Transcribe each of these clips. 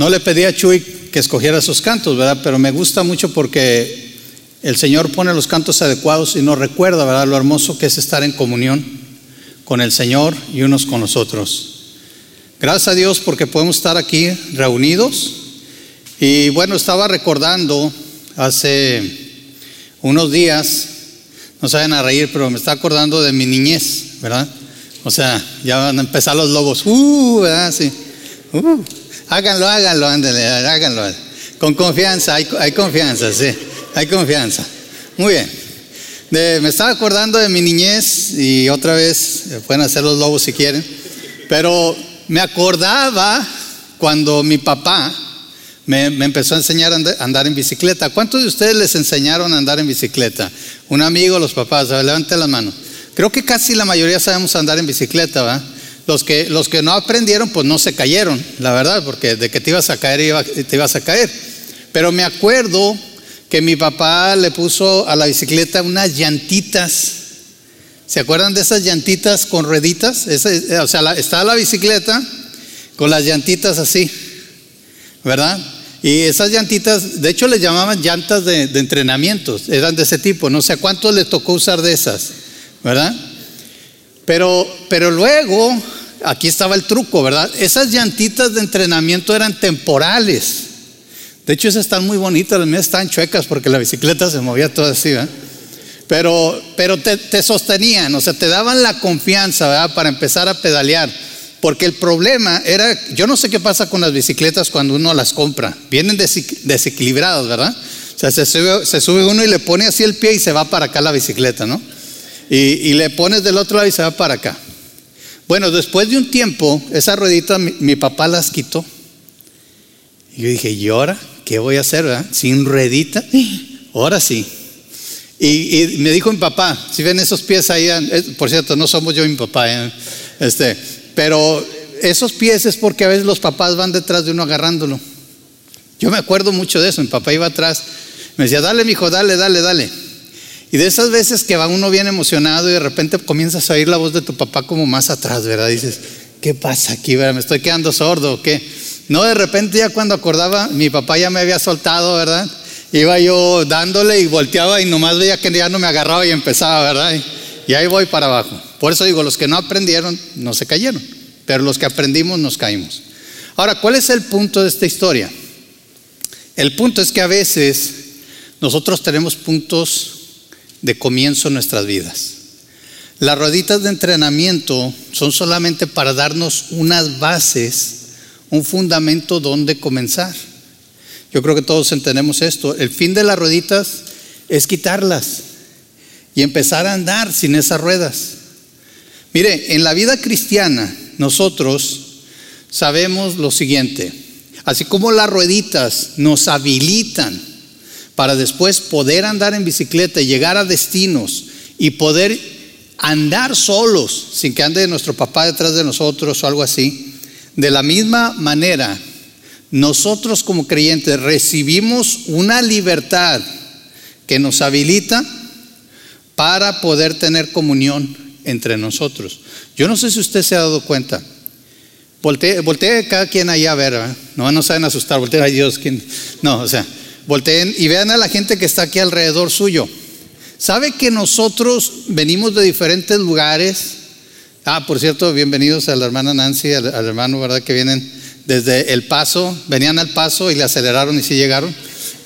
no le pedí a Chuy que escogiera sus cantos, ¿verdad? Pero me gusta mucho porque el Señor pone los cantos adecuados y nos recuerda, ¿verdad? Lo hermoso que es estar en comunión con el Señor y unos con los otros. Gracias a Dios porque podemos estar aquí reunidos. Y bueno, estaba recordando hace unos días, no vayan a reír, pero me está acordando de mi niñez, ¿verdad? O sea, ya van a empezar los lobos. Uh, ¿verdad? Sí. Uh, háganlo, háganlo, ándale, háganlo. Con confianza, hay, hay confianza, sí, hay confianza. Muy bien. me estaba acordando de mi niñez y otra vez eh, pueden hacer los lobos si quieren, pero me acordaba cuando mi papá me, empezó a enseñar a andar en bicicleta. ¿Cuántos de ustedes les enseñaron a andar en bicicleta? Un amigo, los papás, levante la mano. Creo que casi la mayoría sabemos andar en bicicleta, ¿va? Los que, los que no aprendieron, pues no se cayeron, la verdad, porque de que te ibas a caer, te ibas a caer. Pero me acuerdo que mi papá le puso a la bicicleta unas llantitas ¿Se acuerdan de esas llantitas con rueditas? o sea, está la bicicleta con las llantitas así, ¿verdad? Y esas llantitas, de hecho les llamaban llantas de, entrenamiento, eran de ese tipo, no sé a cuánto le tocó usar de esas, ¿verdad? Pero, pero luego, aquí estaba el truco, ¿verdad? Esas llantitas de entrenamiento eran temporales. De hecho, esas están muy bonitas, las mías están chuecas porque la bicicleta se movía toda así, ¿verdad? pero, pero te, sostenían, o sea, te daban la confianza ¿verdad? para empezar a pedalear. Porque el problema era, yo no sé qué pasa con las bicicletas cuando uno las compra, vienen desequilibradas, ¿verdad? O sea, se sube, uno y le pone así el pie y se va para acá la bicicleta, ¿no? Y, le pones del otro lado y se va para acá. Bueno, después de un tiempo, esas rueditas mi, mi papá las quitó. Y yo dije, ¿y ahora qué voy a hacer, verdad? Sin ruedita. Ahora sí. Y, me dijo mi papá, si ven esos pies ahí, por cierto, no somos yo y mi papá, ¿eh? este, pero esos pies es porque a veces los papás van detrás de uno agarrándolo. Yo me acuerdo mucho de eso, mi papá iba atrás, me decía, dale, mi hijo, dale, dale, dale. Y de esas veces que va uno bien emocionado y de repente comienzas a oír la voz de tu papá como más atrás, ¿verdad? Dices, ¿qué pasa aquí? ¿verdad? ¿Me estoy quedando sordo o qué? No, de repente ya cuando acordaba, mi papá ya me había soltado, ¿verdad? iba yo dándole y volteaba y nomás veía que ya no me agarraba y empezaba, ¿verdad? Y ahí voy para abajo. Por eso digo, los que no aprendieron no se cayeron, pero los que aprendimos nos caímos. Ahora, ¿cuál es el punto de esta historia? El punto es que a veces nosotros tenemos puntos de comienzo en nuestras vidas. Las rueditas de entrenamiento son solamente para darnos unas bases, un fundamento donde comenzar. Yo creo que todos entendemos esto. El fin de las rueditas es quitarlas y empezar a andar sin esas ruedas. Mire, en la vida cristiana nosotros sabemos lo siguiente. Así como las rueditas nos habilitan para después poder andar en bicicleta y llegar a destinos y poder andar solos sin que ande nuestro papá detrás de nosotros o algo así, de la misma manera nosotros como creyentes recibimos una libertad que nos habilita para poder tener comunión entre nosotros. Yo no sé si usted se ha dado cuenta. Voltee, cada quien ahí a ver, no, no saben asustar, volteen a Dios. ¿quién? No, o sea, volteen y vean a la gente que está aquí alrededor suyo. ¿Sabe que nosotros venimos de diferentes lugares? Ah, por cierto, bienvenidos a la hermana Nancy, al hermano, ¿verdad? Que vienen desde el paso, venían al paso y le aceleraron y sí llegaron.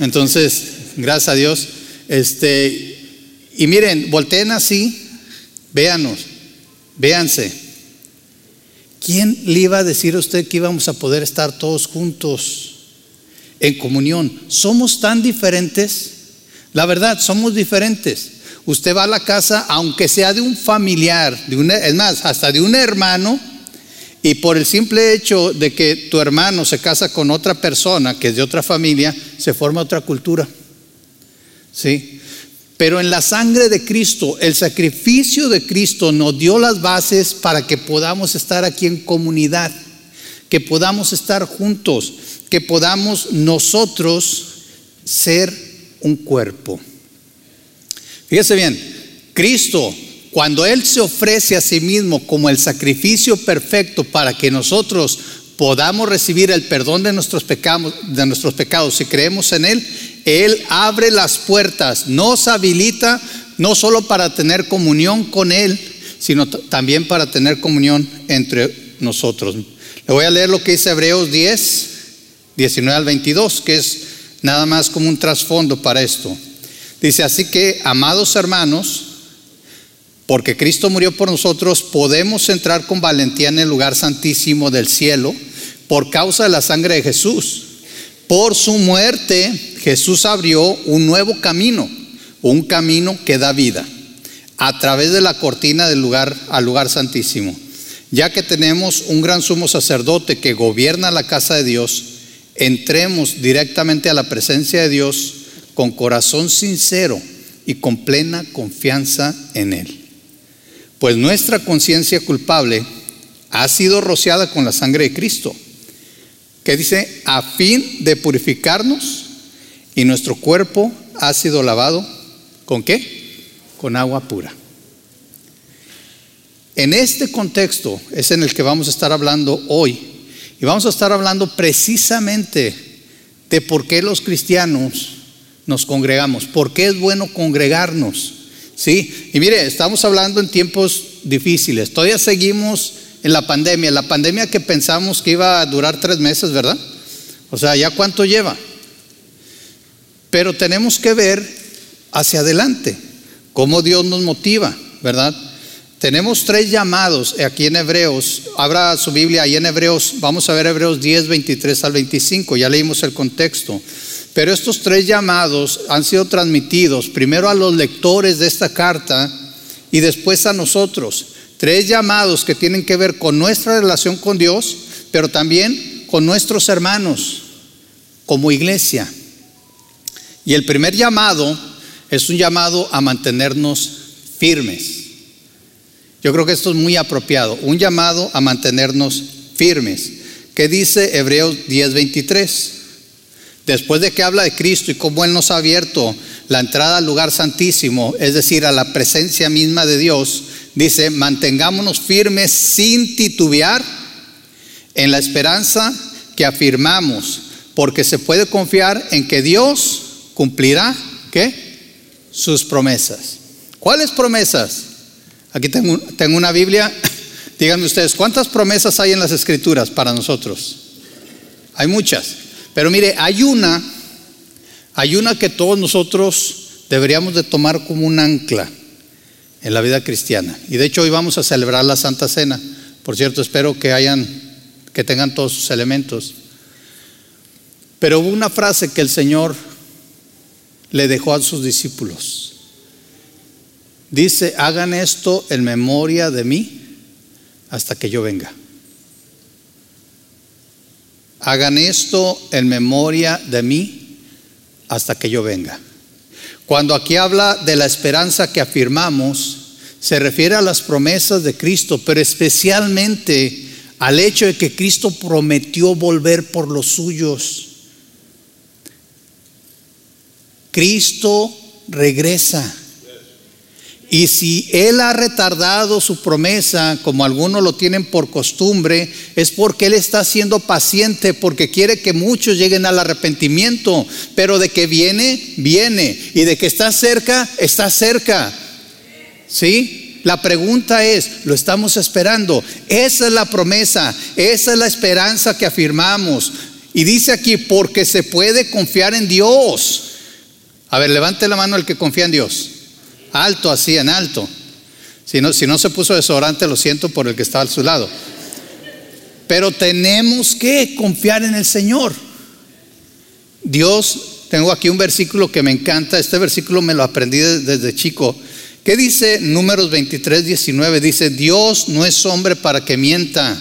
Entonces, gracias a Dios. Este, y miren, volteen así, véanos, véanse. ¿Quién le iba a decir a usted que íbamos a poder estar todos juntos en comunión? Somos tan diferentes. La verdad, somos diferentes. Usted va a la casa, aunque sea de un familiar, de una, es más, hasta de un hermano, y por el simple hecho de que tu hermano se casa con otra persona que es de otra familia, se forma otra cultura. ¿Sí? Pero en la sangre de Cristo, el sacrificio de Cristo nos dio las bases para que podamos estar aquí en comunidad, que podamos estar juntos, que podamos nosotros ser un cuerpo. Fíjese bien, Cristo cuando Él se ofrece a sí mismo como el sacrificio perfecto para que nosotros podamos recibir el perdón de nuestros pecados, de nuestros pecados si creemos en Él, Él abre las puertas, nos habilita no solo para tener comunión con Él, sino también para tener comunión entre nosotros. Le voy a leer lo que dice Hebreos 10, 19 al 22, que es nada más como un trasfondo para esto. Dice, así que, amados hermanos, porque Cristo murió por nosotros, podemos entrar con valentía en el lugar santísimo del cielo por causa de la sangre de Jesús. Por su muerte, Jesús abrió un nuevo camino, un camino que da vida, a través de la cortina del lugar al lugar santísimo. Ya que tenemos un gran sumo sacerdote que gobierna la casa de Dios, entremos directamente a la presencia de Dios con corazón sincero y con plena confianza en Él. Pues nuestra conciencia culpable ha sido rociada con la sangre de Cristo, que dice, a fin de purificarnos, y nuestro cuerpo ha sido lavado, ¿con qué? Con agua pura. En este contexto es en el que vamos a estar hablando hoy, y vamos a estar hablando precisamente de por qué los cristianos nos congregamos, por qué es bueno congregarnos. ¿Sí? Y mire, estamos hablando en tiempos difíciles. Todavía seguimos en la pandemia. La pandemia que pensamos que iba a durar tres meses, ¿verdad? O sea, ¿ya cuánto lleva? Pero tenemos que ver hacia adelante, cómo Dios nos motiva, ¿verdad? Tenemos tres llamados aquí en Hebreos. Abra su Biblia ahí en Hebreos. Vamos a ver Hebreos 10, 23 al 25. Ya leímos el contexto. Pero estos tres llamados han sido transmitidos primero a los lectores de esta carta y después a nosotros. Tres llamados que tienen que ver con nuestra relación con Dios, pero también con nuestros hermanos como iglesia. Y el primer llamado es un llamado a mantenernos firmes. Yo creo que esto es muy apropiado, un llamado a mantenernos firmes. ¿Qué dice Hebreos 10:23? Después de que habla de Cristo y cómo Él nos ha abierto la entrada al lugar santísimo, es decir, a la presencia misma de Dios, dice, mantengámonos firmes sin titubear en la esperanza que afirmamos, porque se puede confiar en que Dios cumplirá, ¿qué? Sus promesas. ¿Cuáles promesas? Aquí tengo, tengo una Biblia. Díganme ustedes, ¿cuántas promesas hay en las escrituras para nosotros? Hay muchas. Pero mire, hay una, hay una que todos nosotros deberíamos de tomar como un ancla en la vida cristiana. Y de hecho hoy vamos a celebrar la Santa Cena. Por cierto, espero que hayan, que tengan todos sus elementos. Pero hubo una frase que el Señor le dejó a sus discípulos. Dice, hagan esto en memoria de mí hasta que yo venga. Hagan esto en memoria de mí hasta que yo venga. Cuando aquí habla de la esperanza que afirmamos, se refiere a las promesas de Cristo, pero especialmente al hecho de que Cristo prometió volver por los suyos. Cristo regresa. Y si Él ha retardado su promesa, como algunos lo tienen por costumbre, es porque Él está siendo paciente, porque quiere que muchos lleguen al arrepentimiento, pero de que viene, viene, y de que está cerca, está cerca. ¿Sí? La pregunta es, ¿lo estamos esperando? Esa es la promesa, esa es la esperanza que afirmamos. Y dice aquí, porque se puede confiar en Dios. A ver, levante la mano el que confía en Dios alto así, en alto. Si no, si no se puso desodorante, lo siento por el que estaba a su lado. Pero tenemos que confiar en el Señor. Dios, tengo aquí un versículo que me encanta, este versículo me lo aprendí desde, chico. ¿Qué dice Números 23, 19? Dice, Dios no es hombre para que mienta,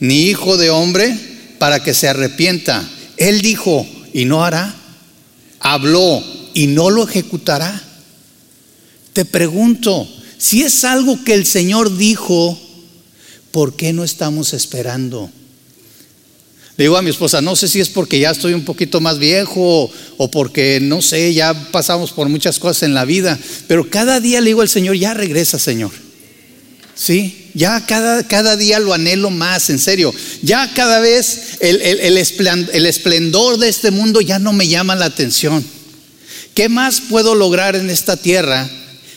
ni hijo de hombre para que se arrepienta. Él dijo y no hará, habló y no lo ejecutará. Te pregunto, si es algo que el Señor dijo, ¿por qué no estamos esperando? Le digo a mi esposa, no sé si es porque ya estoy un poquito más viejo o porque, no sé, ya pasamos por muchas cosas en la vida, pero cada día le digo al Señor, ya regresa, Señor. ¿Sí? ya cada, cada día lo anhelo más, en serio. Ya cada vez el, el esplendor de este mundo ya no me llama la atención. ¿Qué más puedo lograr en esta tierra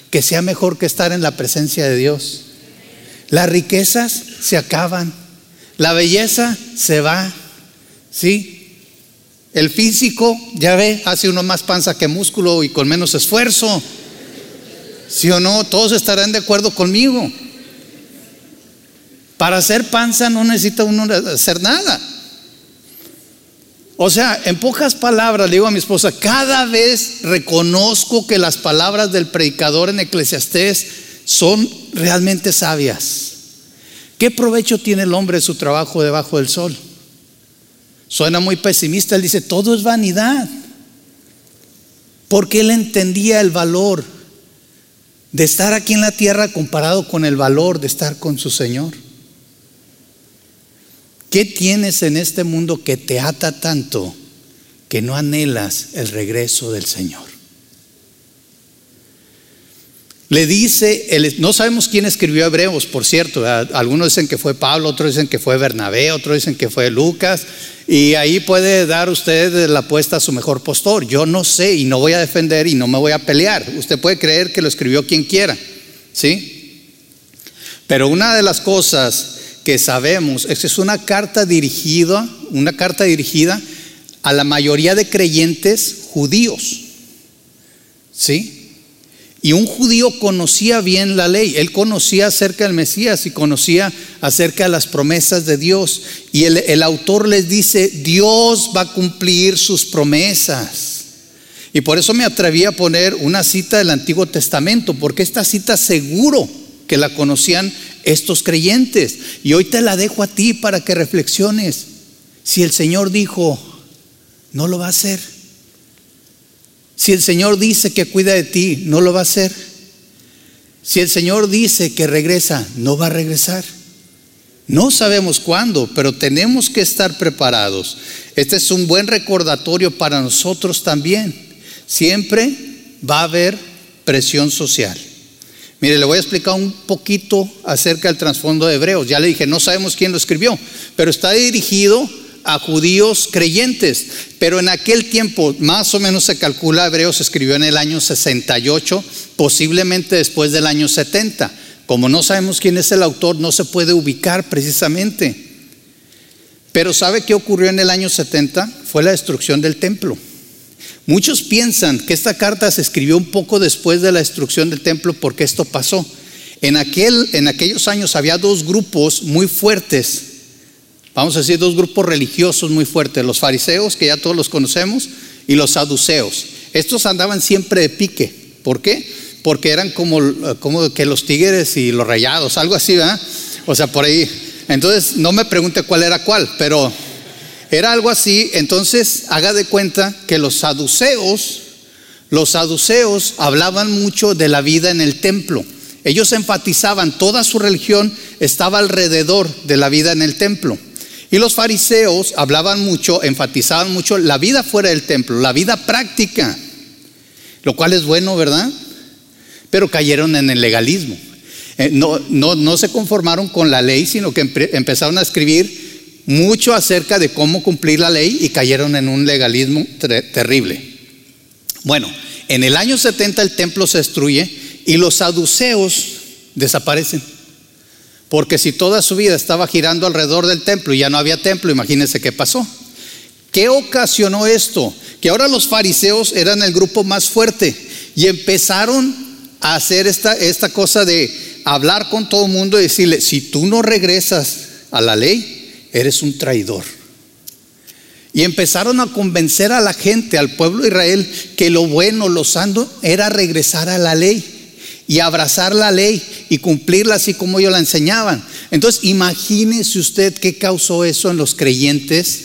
que sea mejor que estar en la presencia de Dios? Las riquezas se acaban, la belleza se va, ¿sí? El físico, ya ve, hace uno más panza que músculo y con menos esfuerzo. ¿Sí o no? Todos estarán de acuerdo conmigo. Para hacer panza no necesita uno hacer nada. O sea, en pocas palabras le digo a mi esposa, cada vez reconozco que las palabras del predicador en Eclesiastés son realmente sabias. ¿Qué provecho tiene el hombre de su trabajo debajo del sol? Suena muy pesimista, él dice, todo es vanidad. Porque él entendía el valor de estar aquí en la tierra comparado con el valor de estar con su Señor. ¿Qué tienes en este mundo que te ata tanto que no anhelas el regreso del Señor? Le dice, no sabemos quién escribió Hebreos, por cierto, algunos dicen que fue Pablo, otros dicen que fue Bernabé, otros dicen que fue Lucas, y ahí puede dar usted la apuesta a su mejor postor. Yo no sé y no voy a defender y no me voy a pelear. Usted puede creer que lo escribió quien quiera, ¿sí? Pero una de las cosas que sabemos es que es una carta dirigida, una carta dirigida a la mayoría de creyentes judíos, ¿sí? Y un judío conocía bien la ley, él conocía acerca del Mesías y conocía acerca de las promesas de Dios. Y el, autor les dice, Dios va a cumplir sus promesas. Y por eso me atreví a poner una cita del Antiguo Testamento, porque esta cita seguro que la conocían estos creyentes. Y hoy te la dejo a ti para que reflexiones. Si el Señor dijo, no lo va a hacer si el Señor dice que cuida de ti, no lo va a hacer. Si el Señor dice que regresa, no va a regresar. No sabemos cuándo, pero tenemos que estar preparados. Este es un buen recordatorio para nosotros también. Siempre va a haber presión social. Mire, le voy a explicar un poquito acerca del trasfondo de Hebreos. Ya le dije, no sabemos quién lo escribió, pero está dirigido a judíos creyentes. Pero en aquel tiempo, más o menos se calcula, Hebreos escribió en el año 68, posiblemente después del año 70. Como no sabemos quién es el autor, no se puede ubicar precisamente. Pero ¿sabe qué ocurrió en el año 70? Fue la destrucción del templo. Muchos piensan que esta carta se escribió un poco después de la destrucción del templo porque esto pasó. En, aquel, en aquellos años había dos grupos muy fuertes vamos a decir, dos grupos religiosos muy fuertes, los fariseos, que ya todos los conocemos, y los saduceos. Estos andaban siempre de pique. ¿Por qué? Porque eran como, como que los tigres y los rayados, algo así, ¿verdad? O sea, por ahí. Entonces, no me pregunte cuál era cuál, pero era algo así. Entonces, haga de cuenta que los saduceos, los saduceos hablaban mucho de la vida en el templo. Ellos enfatizaban, toda su religión estaba alrededor de la vida en el templo. Y los fariseos hablaban mucho, enfatizaban mucho la vida fuera del templo, la vida práctica, lo cual es bueno, ¿verdad? Pero cayeron en el legalismo. Eh, no, no, se conformaron con la ley, sino que empezaron a escribir mucho acerca de cómo cumplir la ley y cayeron en un legalismo terrible. Bueno, en el año 70 el templo se destruye y los saduceos desaparecen. Porque si toda su vida estaba girando alrededor del templo y ya no había templo, imagínense qué pasó. ¿Qué ocasionó esto? Que ahora los fariseos eran el grupo más fuerte y empezaron a hacer esta, esta cosa de hablar con todo el mundo y decirle, si tú no regresas a la ley, eres un traidor. Y empezaron a convencer a la gente, al pueblo de Israel, que lo bueno, lo santo, era regresar a la ley y abrazar la ley y cumplirla así como ellos la enseñaban. Entonces, imagínese usted qué causó eso en los creyentes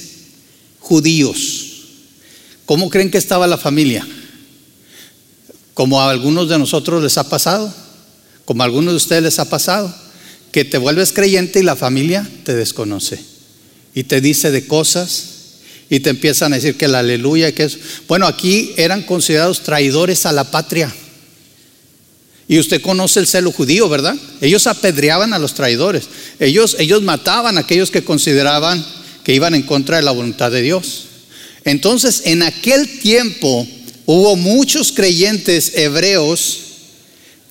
judíos. ¿Cómo creen que estaba la familia? Como a algunos de nosotros les ha pasado, como a algunos de ustedes les ha pasado, que te vuelves creyente y la familia te desconoce y te dice de cosas y te empiezan a decir que la aleluya, que es... Bueno, aquí eran considerados traidores a la patria. Y usted conoce el celo judío, ¿verdad? Ellos apedreaban a los traidores. Ellos, ellos mataban a aquellos que consideraban que iban en contra de la voluntad de Dios. Entonces, en aquel tiempo hubo muchos creyentes hebreos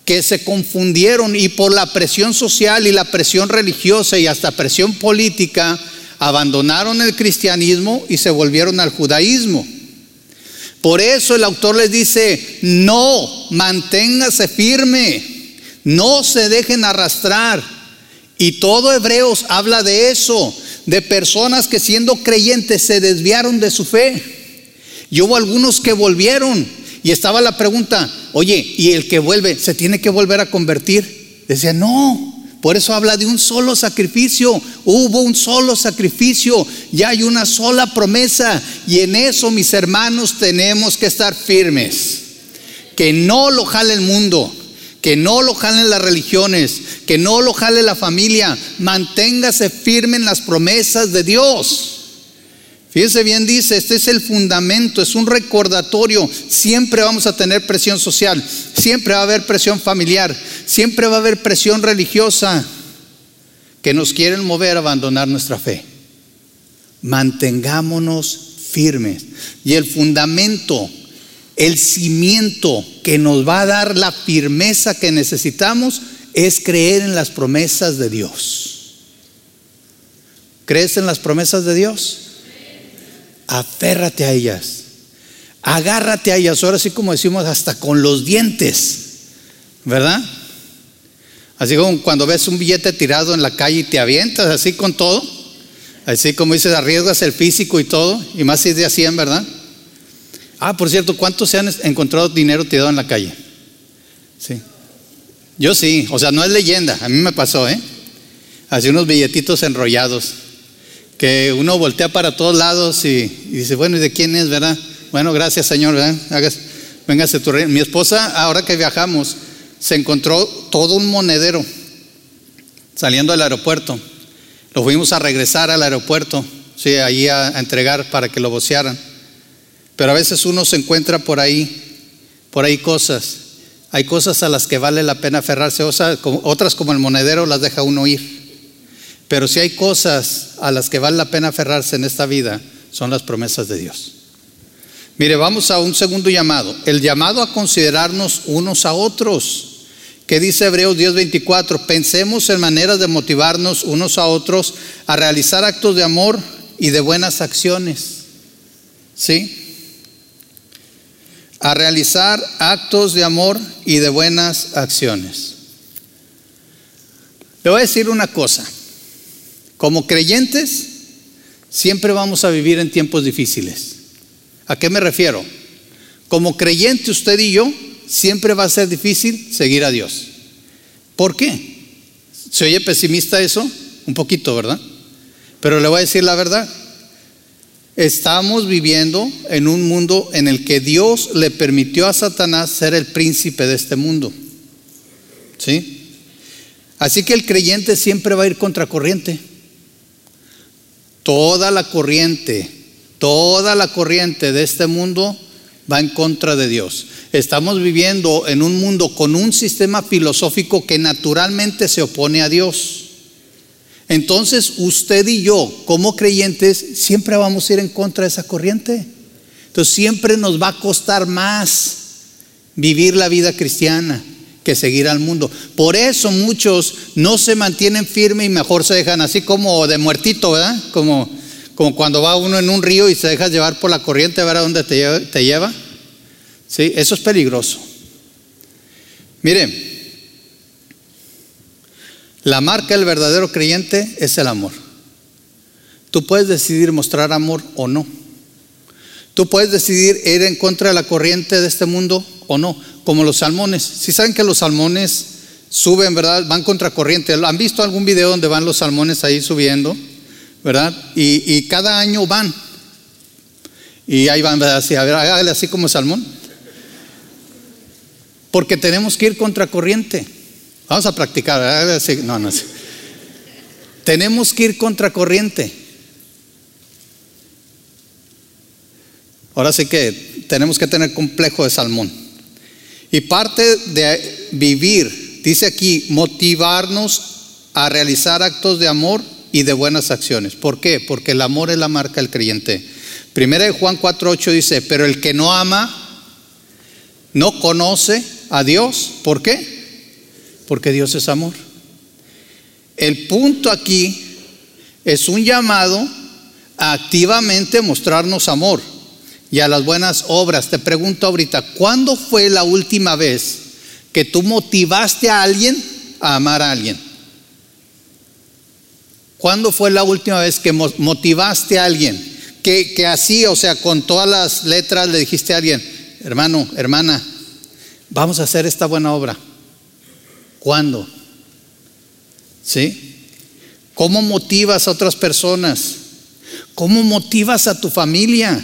que se confundieron y por la presión social y la presión religiosa y hasta presión política abandonaron el cristianismo y se volvieron al judaísmo. Por eso el autor les dice, no, manténgase firme, no se dejen arrastrar. Y todo Hebreos habla de eso, de personas que siendo creyentes se desviaron de su fe. Y hubo algunos que volvieron. Y estaba la pregunta, oye, ¿y el que vuelve se tiene que volver a convertir? Decía, no, por eso habla de un solo sacrificio. Hubo un solo sacrificio. Ya hay una sola promesa. Y en eso, mis hermanos, tenemos que estar firmes. Que no lo jale el mundo. Que no lo jalen las religiones. Que no lo jale la familia. Manténgase firme en las promesas de Dios. Fíjese bien, dice, este es el fundamento, es un recordatorio. Siempre vamos a tener presión social, siempre va a haber presión familiar, siempre va a haber presión religiosa que nos quieren mover a abandonar nuestra fe. Mantengámonos firmes. Y el fundamento, el cimiento que nos va a dar la firmeza que necesitamos es creer en las promesas de Dios. ¿Crees en las promesas de Dios? Aférrate a ellas, agárrate a ellas, ahora sí como decimos, hasta con los dientes, ¿verdad? Así como cuando ves un billete tirado en la calle y te avientas así con todo, así como dices, arriesgas el físico y todo, y más si es de a 100, ¿verdad? Ah, por cierto, ¿cuántos se han encontrado dinero tirado en la calle? Sí. Yo sí, o sea, no es leyenda, a mí me pasó, ¿eh? Así unos billetitos enrollados que uno voltea para todos lados y, dice, bueno, ¿y de quién es, verdad? Bueno, gracias, Señor, ¿verdad? Hagas, véngase tu reino. Mi esposa, ahora que viajamos, se encontró todo un monedero saliendo del aeropuerto. Lo fuimos a regresar al aeropuerto, sí, ahí a, entregar para que lo vocearan. Pero a veces uno se encuentra por ahí, por ahí cosas. Hay cosas a las que vale la pena aferrarse, otras como el monedero las deja uno ir. Pero si hay cosas a las que vale la pena aferrarse en esta vida, son las promesas de Dios. Mire, vamos a un segundo llamado, el llamado a considerarnos unos a otros. ¿Qué dice Hebreos 10:24? Pensemos en maneras de motivarnos unos a otros a realizar actos de amor y de buenas acciones. ¿Sí? A realizar actos de amor y de buenas acciones. Le voy a decir una cosa. Como creyentes, siempre vamos a vivir en tiempos difíciles. ¿A qué me refiero? Como creyente usted y yo, siempre va a ser difícil seguir a Dios. ¿Por qué? ¿Se oye pesimista eso? Un poquito, ¿verdad? Pero le voy a decir la verdad. Estamos viviendo en un mundo en el que Dios le permitió a Satanás ser el príncipe de este mundo. ¿Sí? Así que el creyente siempre va a ir contracorriente. Toda la corriente, toda la corriente de este mundo va en contra de Dios. Estamos viviendo en un mundo con un sistema filosófico que naturalmente se opone a Dios. Entonces usted y yo, como creyentes, siempre vamos a ir en contra de esa corriente. Entonces siempre nos va a costar más vivir la vida cristiana que seguir al mundo. Por eso muchos no se mantienen firmes y mejor se dejan así como de muertito, ¿verdad? Como, cuando va uno en un río y se deja llevar por la corriente a ver a dónde te lleva. Te lleva. ¿Sí? Eso es peligroso. Mire, la marca del verdadero creyente es el amor. Tú puedes decidir mostrar amor o no. Tú puedes decidir ir en contra de la corriente de este mundo o no como los salmones. Si saben que los salmones suben, ¿verdad? Van contra corriente. ¿Han visto algún video donde van los salmones ahí subiendo? ¿Verdad? Y, cada año van. Y ahí van. Así, a ver, hágale así como salmón. Porque tenemos que ir contra corriente. Vamos a practicar. No, no. Tenemos que ir contra corriente. Ahora sí que tenemos que tener complejo de salmón. Y parte de vivir, dice aquí, motivarnos a realizar actos de amor y de buenas acciones. ¿Por qué? Porque el amor es la marca del creyente. Primera de Juan 4:8 dice, pero el que no ama no conoce a Dios. ¿Por qué? Porque Dios es amor. El punto aquí es un llamado a activamente mostrarnos amor y a las buenas obras. Te pregunto ahorita, ¿cuándo fue la última vez que tú motivaste a alguien a amar a alguien? ¿Cuándo fue la última vez que motivaste a alguien? Que, que así, o sea, con todas las letras le dijiste a alguien, hermano, hermana, vamos a hacer esta buena obra. ¿Cuándo? ¿Sí? ¿Cómo motivas a otras personas? ¿Cómo motivas a tu familia?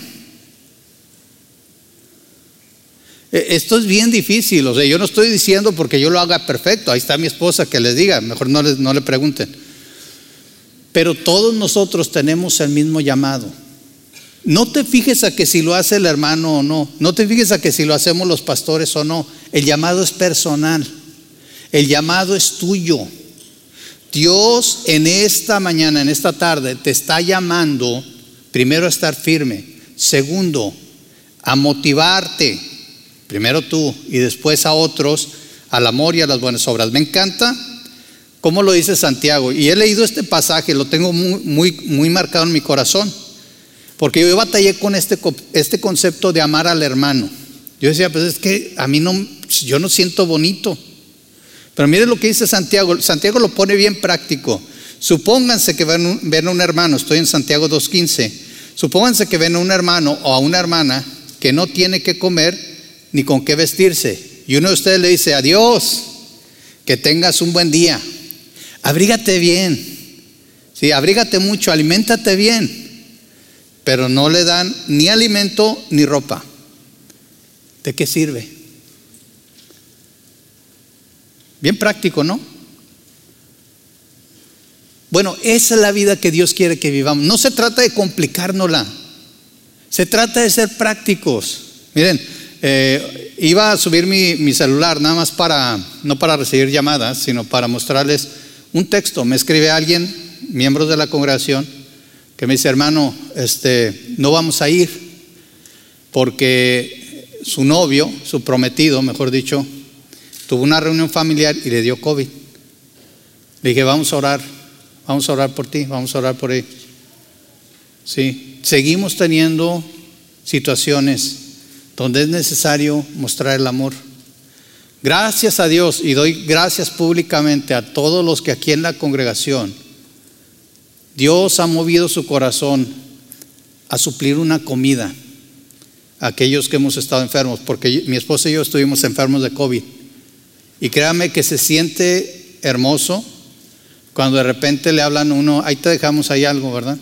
Esto es bien difícil, o sea, yo no estoy diciendo porque yo lo haga perfecto, ahí está mi esposa que les diga, mejor no, no le pregunten. Pero todos nosotros tenemos el mismo llamado. No te fijes a que si lo hace el hermano o no, no te fijes a que si lo hacemos los pastores o no, el llamado es personal, el llamado es tuyo. Dios en esta mañana, en esta tarde, te está llamando primero a estar firme, segundo, a motivarte, primero tú y después a otros, al amor y a las buenas obras. Me encanta cómo lo dice Santiago. Y he leído este pasaje, lo tengo muy, marcado en mi corazón, porque yo batallé con este, este concepto de amar al hermano. Yo decía, pues es que a mí no, yo no siento bonito. Pero miren lo que dice Santiago. Santiago lo pone bien práctico. Supónganse que ven, ven a un hermano, estoy en Santiago 2.15. Supónganse que ven a un hermano o a una hermana que no tiene que comer ni con qué vestirse. Y uno de ustedes le dice, adiós, que tengas un buen día. Abrígate bien. Sí, abrígate mucho, aliméntate bien. Pero no le dan ni alimento ni ropa. ¿De qué sirve? Bien práctico, ¿no? Bueno, esa es la vida que Dios quiere que vivamos. No se trata de complicárnosla. Se trata de ser prácticos. Miren, eh, iba a subir mi, mi, celular nada más para, no para recibir llamadas, sino para mostrarles un texto. Me escribe alguien, miembros de la congregación, que me dice, hermano, este, no vamos a ir porque su novio, su prometido, mejor dicho, tuvo una reunión familiar y le dio COVID. Le dije, vamos a orar, vamos a orar por ti, vamos a orar por él. Sí, seguimos teniendo situaciones donde es necesario mostrar el amor. Gracias a Dios y doy gracias públicamente a todos los que aquí en la congregación, Dios ha movido su corazón a suplir una comida a aquellos que hemos estado enfermos, porque mi esposa y yo estuvimos enfermos de COVID. Y créame que se siente hermoso cuando de repente le hablan uno, ahí te dejamos ahí algo, ¿verdad?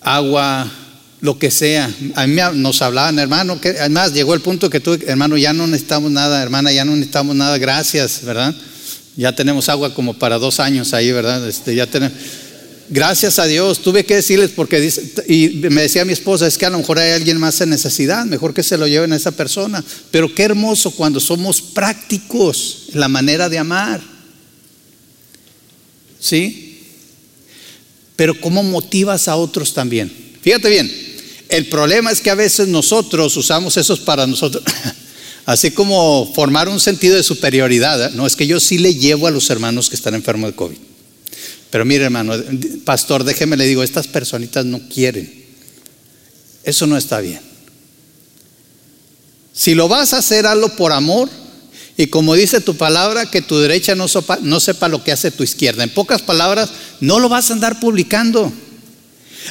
Agua, lo que sea. A mí nos hablaban, hermano, que además llegó el punto que tú, hermano, ya no necesitamos nada, hermana, ya no necesitamos nada, gracias, ¿verdad? Ya tenemos agua como para dos años ahí, ¿verdad? Este, ya tenemos. Gracias a Dios, tuve que decirles porque dice, y me decía mi esposa, es que a lo mejor hay alguien más en necesidad, mejor que se lo lleven a esa persona. Pero qué hermoso cuando somos prácticos en la manera de amar. ¿Sí? Pero cómo motivas a otros también. Fíjate bien, el problema es que a veces nosotros usamos esos para nosotros, así como formar un sentido de superioridad. No, es que yo sí le llevo a los hermanos que están enfermos de COVID. Pero mire, hermano, pastor, déjeme le digo, estas personitas no quieren. Eso no está bien. Si lo vas a hacer, hazlo por amor. Y como dice tu palabra, que tu derecha no sepa lo que hace tu izquierda. En pocas palabras, no lo vas a andar publicando.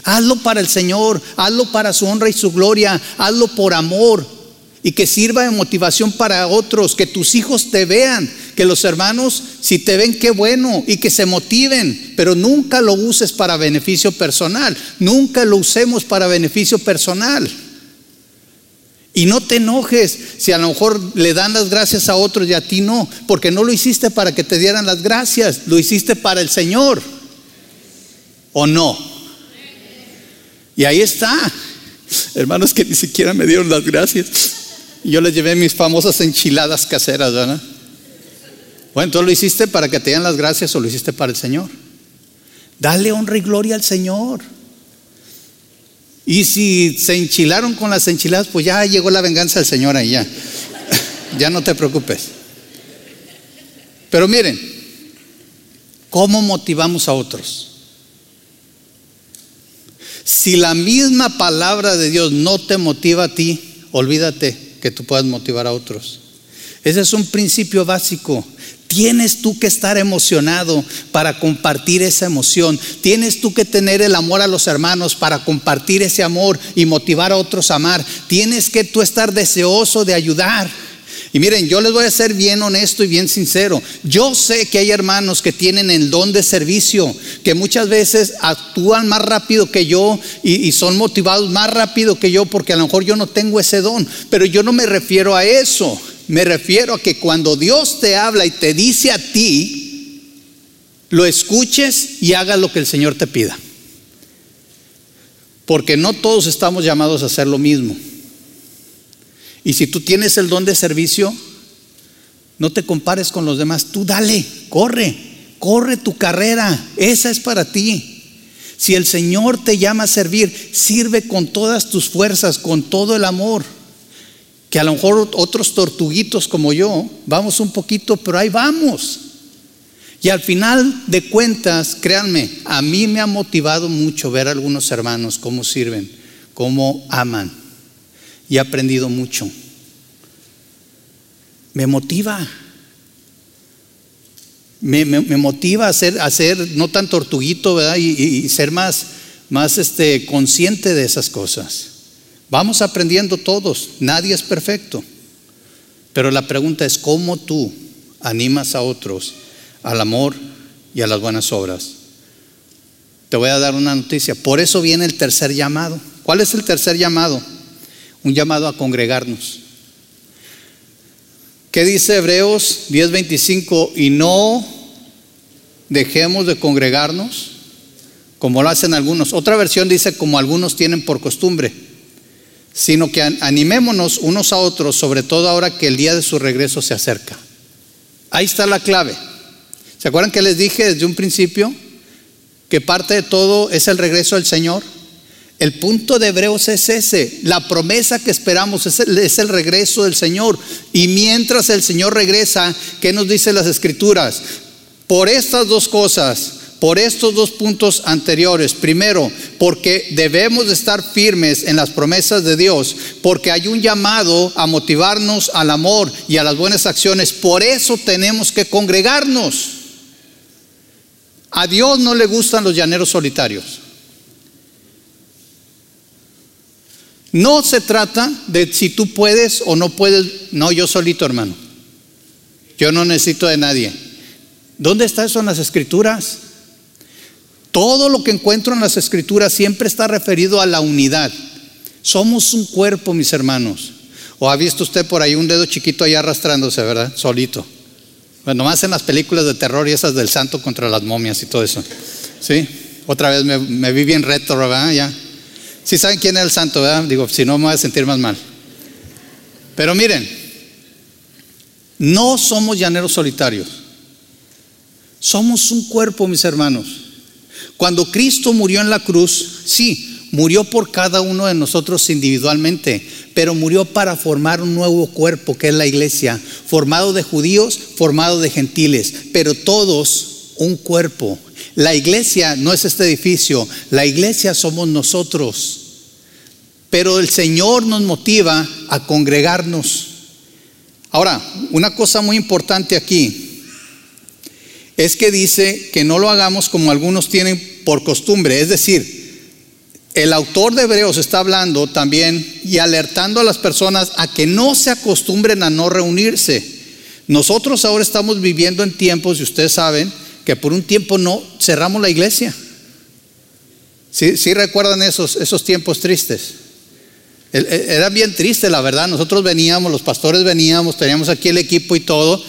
Hazlo para el Señor, hazlo para su honra y su gloria, hazlo por amor y que sirva de motivación para otros, que tus hijos te vean, que los hermanos, si te ven, qué bueno, y que se motiven, pero nunca lo uses para beneficio personal, nunca lo usemos para beneficio personal. Y no te enojes si a lo mejor le dan las gracias a otros y a ti no, porque no lo hiciste para que te dieran las gracias, lo hiciste para el Señor. ¿O no? Y ahí está. Hermanos que ni siquiera me dieron las gracias. Yo les llevé mis famosas enchiladas caseras, ¿verdad? Bueno, entonces lo hiciste para que te den las gracias o lo hiciste para el Señor. Dale honra y gloria al Señor. Y si se enchilaron con las enchiladas, pues ya llegó la venganza del Señor ahí, ya. ya no te preocupes. Pero miren, ¿cómo motivamos a otros? Si la misma palabra de Dios no te motiva a ti, olvídate que tú puedas motivar a otros. Ese es un principio básico. Tienes tú que estar emocionado para compartir esa emoción. Tienes tú que tener el amor a los hermanos para compartir ese amor y motivar a otros a amar. Tienes que tú estar deseoso de ayudar. Y miren, yo les voy a ser bien honesto y bien sincero. Yo sé que hay hermanos que tienen el don de servicio, que muchas veces actúan más rápido que yo y, son motivados más rápido que yo porque a lo mejor yo no tengo ese don. Pero yo no me refiero a eso. Me refiero a que cuando Dios te habla y te dice a ti, lo escuches y hagas lo que el Señor te pida. Porque no todos estamos llamados a hacer lo mismo. Y si tú tienes el don de servicio, no te compares con los demás. Tú dale, corre, corre tu carrera. Esa es para ti. Si el Señor te llama a servir, sirve con todas tus fuerzas, con todo el amor que a lo mejor otros tortuguitos como yo, vamos un poquito, pero ahí vamos. Y al final de cuentas, créanme, a mí me ha motivado mucho ver a algunos hermanos cómo sirven, cómo aman. Y he aprendido mucho. Me motiva. Me, motiva a ser, a ser, no tan tortuguito, ¿verdad? Y, y ser más, más este, consciente de esas cosas. Vamos aprendiendo todos, nadie es perfecto. Pero la pregunta es, ¿cómo tú animas a otros al amor y a las buenas obras? Te voy a dar una noticia. Por eso viene el tercer llamado. ¿Cuál es el tercer llamado? Un llamado a congregarnos. ¿Qué dice Hebreos 10:25? Y no dejemos de congregarnos como lo hacen algunos. Otra versión dice como algunos tienen por costumbre sino que animémonos unos a otros, sobre todo ahora que el día de su regreso se acerca. Ahí está la clave. ¿Se acuerdan que les dije desde un principio que parte de todo es el regreso del Señor? El punto de Hebreos es ese, la promesa que esperamos es el, es el, regreso del Señor. Y mientras el Señor regresa, ¿qué nos dice las escrituras? Por estas dos cosas, por estos dos puntos anteriores. Primero, porque debemos de estar firmes en las promesas de Dios, porque hay un llamado a motivarnos al amor y a las buenas acciones. Por eso tenemos que congregarnos. A Dios no le gustan los llaneros solitarios. No se trata de si tú puedes o no puedes. No, yo solito, hermano. Yo no necesito de nadie. ¿Dónde está eso en las escrituras? Todo lo que encuentro en las escrituras siempre está referido a la unidad. Somos un cuerpo, mis hermanos. ¿O ha visto usted por ahí un dedo chiquito ahí arrastrándose, verdad? Solito. Bueno, más en las películas de terror y esas del santo contra las momias y todo eso. ¿Sí? Otra vez me, vi bien retro, ¿verdad? Ya. Si saben quién es el santo, ¿verdad? Digo, si no me voy a sentir más mal. Pero miren, no somos llaneros solitarios. Somos un cuerpo, mis hermanos. Cuando Cristo murió en la cruz, sí, murió por cada uno de nosotros individualmente, pero murió para formar un nuevo cuerpo que es la iglesia, formado de judíos, formado de gentiles, pero todos un cuerpo. La iglesia no es este edificio, la iglesia somos nosotros. Pero el Señor nos motiva a congregarnos. Ahora, una cosa muy importante aquí, es que dice que no lo hagamos como algunos tienen por costumbre. Es decir, el autor de Hebreos está hablando también y alertando a las personas a que no se acostumbren a no reunirse. Nosotros ahora estamos viviendo en tiempos, y ustedes saben, que por un tiempo no cerramos la iglesia. ¿Sí, recuerdan esos, esos tiempos tristes? E, era bien triste, la verdad. Nosotros veníamos, los pastores veníamos, teníamos aquí el equipo y todo,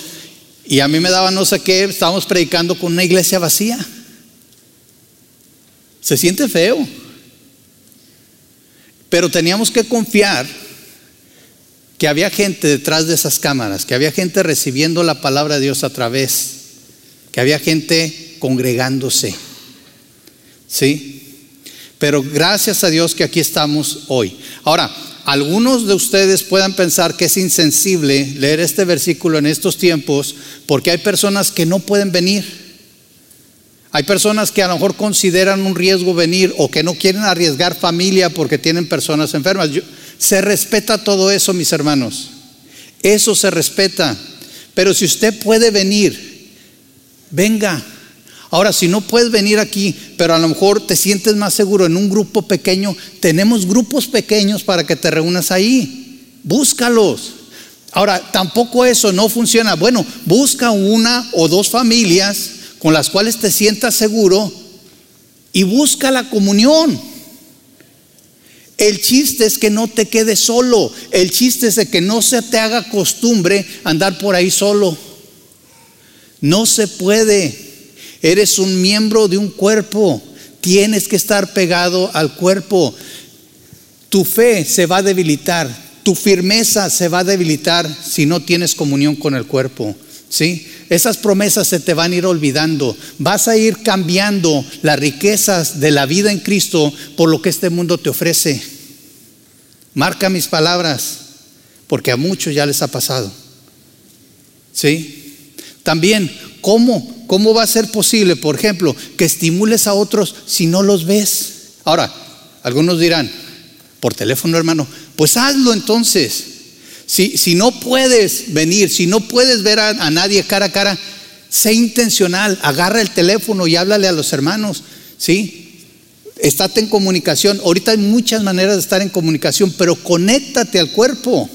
y a mí me daba no sé qué, estábamos predicando con una iglesia vacía. Se siente feo. Pero teníamos que confiar que había gente detrás de esas cámaras, que había gente recibiendo la palabra de Dios a través, había gente congregándose. ¿Sí? Pero gracias a Dios que aquí estamos hoy. Ahora, algunos de ustedes puedan pensar que es insensible leer este versículo en estos tiempos porque hay personas que no pueden venir. Hay personas que a lo mejor consideran un riesgo venir o que no quieren arriesgar familia porque tienen personas enfermas. se respeta todo eso, mis hermanos. Eso se respeta. Pero si usted puede venir, venga. Ahora, si no puedes venir aquí, pero a lo mejor te sientes más seguro en un grupo pequeño, tenemos grupos pequeños para que te reúnas ahí. Búscalos. Ahora, tampoco eso no funciona. Bueno, busca una o dos familias con las cuales te sientas seguro y busca la comunión. El chiste es que no te quedes solo. El chiste es de que no se te haga costumbre andar por ahí solo. No se puede. Eres un miembro de un cuerpo. Tienes que estar pegado al cuerpo. Tu fe se va a debilitar. Tu firmeza se va a debilitar si no tienes comunión con el cuerpo. ¿Sí? Esas promesas se te van a ir olvidando. Vas a ir cambiando las riquezas de la vida en Cristo por lo que este mundo te ofrece. Marca mis palabras, porque a muchos ya les ha pasado. ¿Sí? También, ¿cómo? ¿Cómo va a ser posible, por ejemplo, que estimules a otros si no los ves? Ahora, algunos dirán, por teléfono hermano, pues hazlo entonces. Si, no puedes venir, si no puedes ver a, a nadie cara a cara, sé intencional, agarra el teléfono y háblale a los hermanos, ¿sí? Estate en comunicación. Ahorita hay muchas maneras de estar en comunicación, pero conéctate al cuerpo.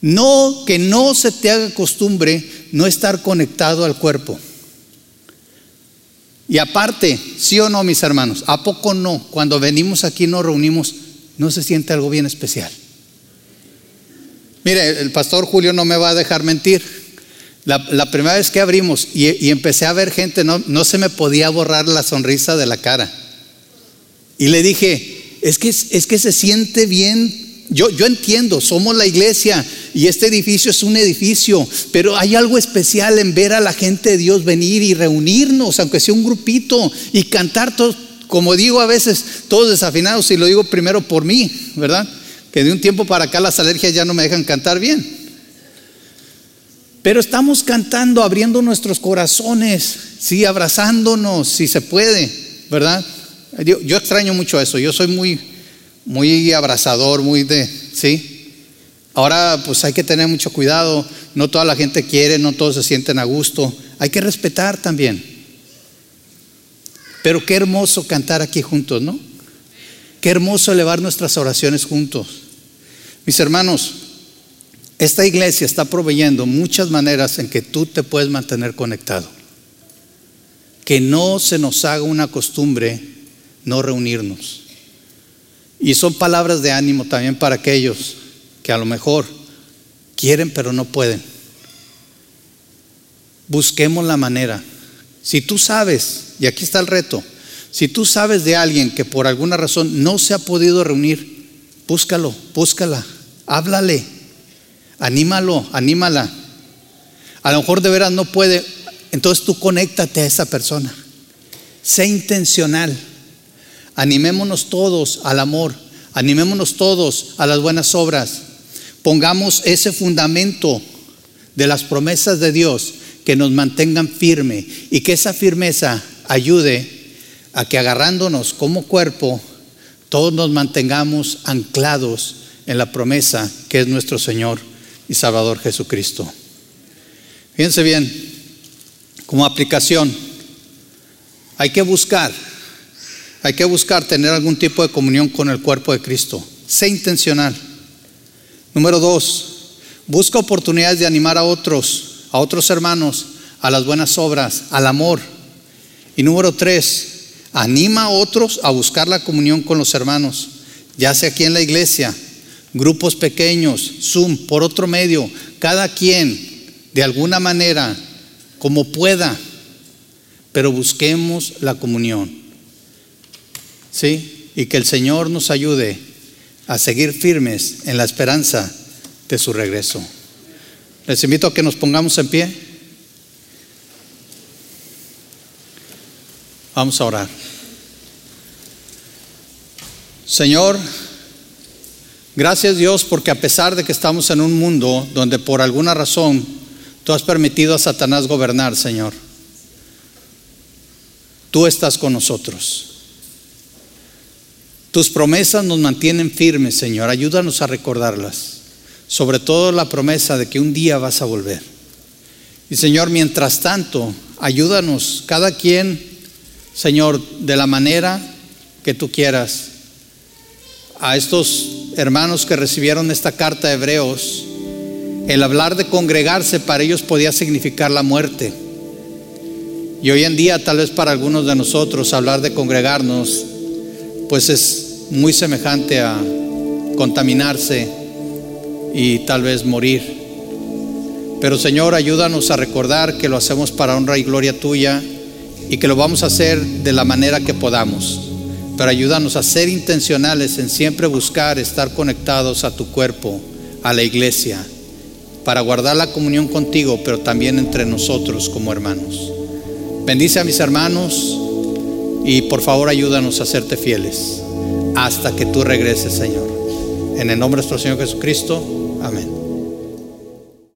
No, que no se te haga costumbre no estar conectado al cuerpo. Y aparte, sí o no, mis hermanos, ¿a poco no? Cuando venimos aquí nos reunimos, ¿no se siente algo bien especial? Mire, el pastor Julio no me va a dejar mentir. La, primera vez que abrimos y, empecé a ver gente, no, no se me podía borrar la sonrisa de la cara. Y le dije, es que, es que se siente bien yo, entiendo, somos la iglesia y este edificio es un edificio, pero hay algo especial en ver a la gente de Dios venir y reunirnos, aunque sea un grupito, y cantar todos, como digo a veces, todos desafinados, y lo digo primero por mí, ¿verdad? Que de un tiempo para acá las alergias ya no me dejan cantar bien. Pero estamos cantando, abriendo nuestros corazones, sí, abrazándonos, si se puede, ¿verdad? yo extraño mucho eso, yo soy muy muy abrazador, muy de, ¿sí? Ahora pues hay que tener mucho cuidado, no toda la gente quiere, no todos se sienten a gusto, hay que respetar también. Pero qué hermoso cantar aquí juntos, ¿no? Qué hermoso elevar nuestras oraciones juntos. Mis hermanos, esta iglesia está proveyendo muchas maneras en que tú te puedes mantener conectado. Que no se nos haga una costumbre no reunirnos. Y son palabras de ánimo también para aquellos que a lo mejor quieren pero no pueden. Busquemos la manera. Si tú sabes, y aquí está el reto, si tú sabes de alguien que por alguna razón no se ha podido reunir, búscalo, búscala, háblale, anímalo, anímala. A lo mejor de veras no puede, entonces tú conéctate a esa persona. Sé intencional. Animémonos todos al amor, animémonos todos a las buenas obras. Pongamos ese fundamento de las promesas de Dios que nos mantengan firme y que esa firmeza ayude a que agarrándonos como cuerpo, todos nos mantengamos anclados en la promesa que es nuestro Señor y Salvador Jesucristo. Fíjense bien, como aplicación, hay que buscar hay que buscar tener algún tipo de comunión con el cuerpo de Cristo. Sé intencional. Número dos, busca oportunidades de animar a otros, a otros hermanos, a las buenas obras, al amor. Y número tres, anima a otros a buscar la comunión con los hermanos, ya sea aquí en la iglesia, grupos pequeños, Zoom, por otro medio, cada quien de alguna manera, como pueda, pero busquemos la comunión. ¿Sí? Y que el Señor nos ayude a seguir firmes en la esperanza de su regreso. Les invito a que nos pongamos en pie. Vamos a orar. Señor, gracias Dios porque a pesar de que estamos en un mundo donde por alguna razón tú has permitido a Satanás gobernar, Señor, tú estás con nosotros. Tus promesas nos mantienen firmes, Señor. Ayúdanos a recordarlas. Sobre todo la promesa de que un día vas a volver. Y Señor, mientras tanto, ayúdanos cada quien, Señor, de la manera que tú quieras. A estos hermanos que recibieron esta carta de Hebreos, el hablar de congregarse para ellos podía significar la muerte. Y hoy en día, tal vez para algunos de nosotros, hablar de congregarnos, pues es muy semejante a contaminarse y tal vez morir. Pero Señor, ayúdanos a recordar que lo hacemos para honra y gloria tuya y que lo vamos a hacer de la manera que podamos. Pero ayúdanos a ser intencionales en siempre buscar estar conectados a tu cuerpo, a la iglesia, para guardar la comunión contigo, pero también entre nosotros como hermanos. Bendice a mis hermanos y por favor ayúdanos a serte fieles hasta que tú regreses, Señor. En el nombre de nuestro Señor Jesucristo, amén.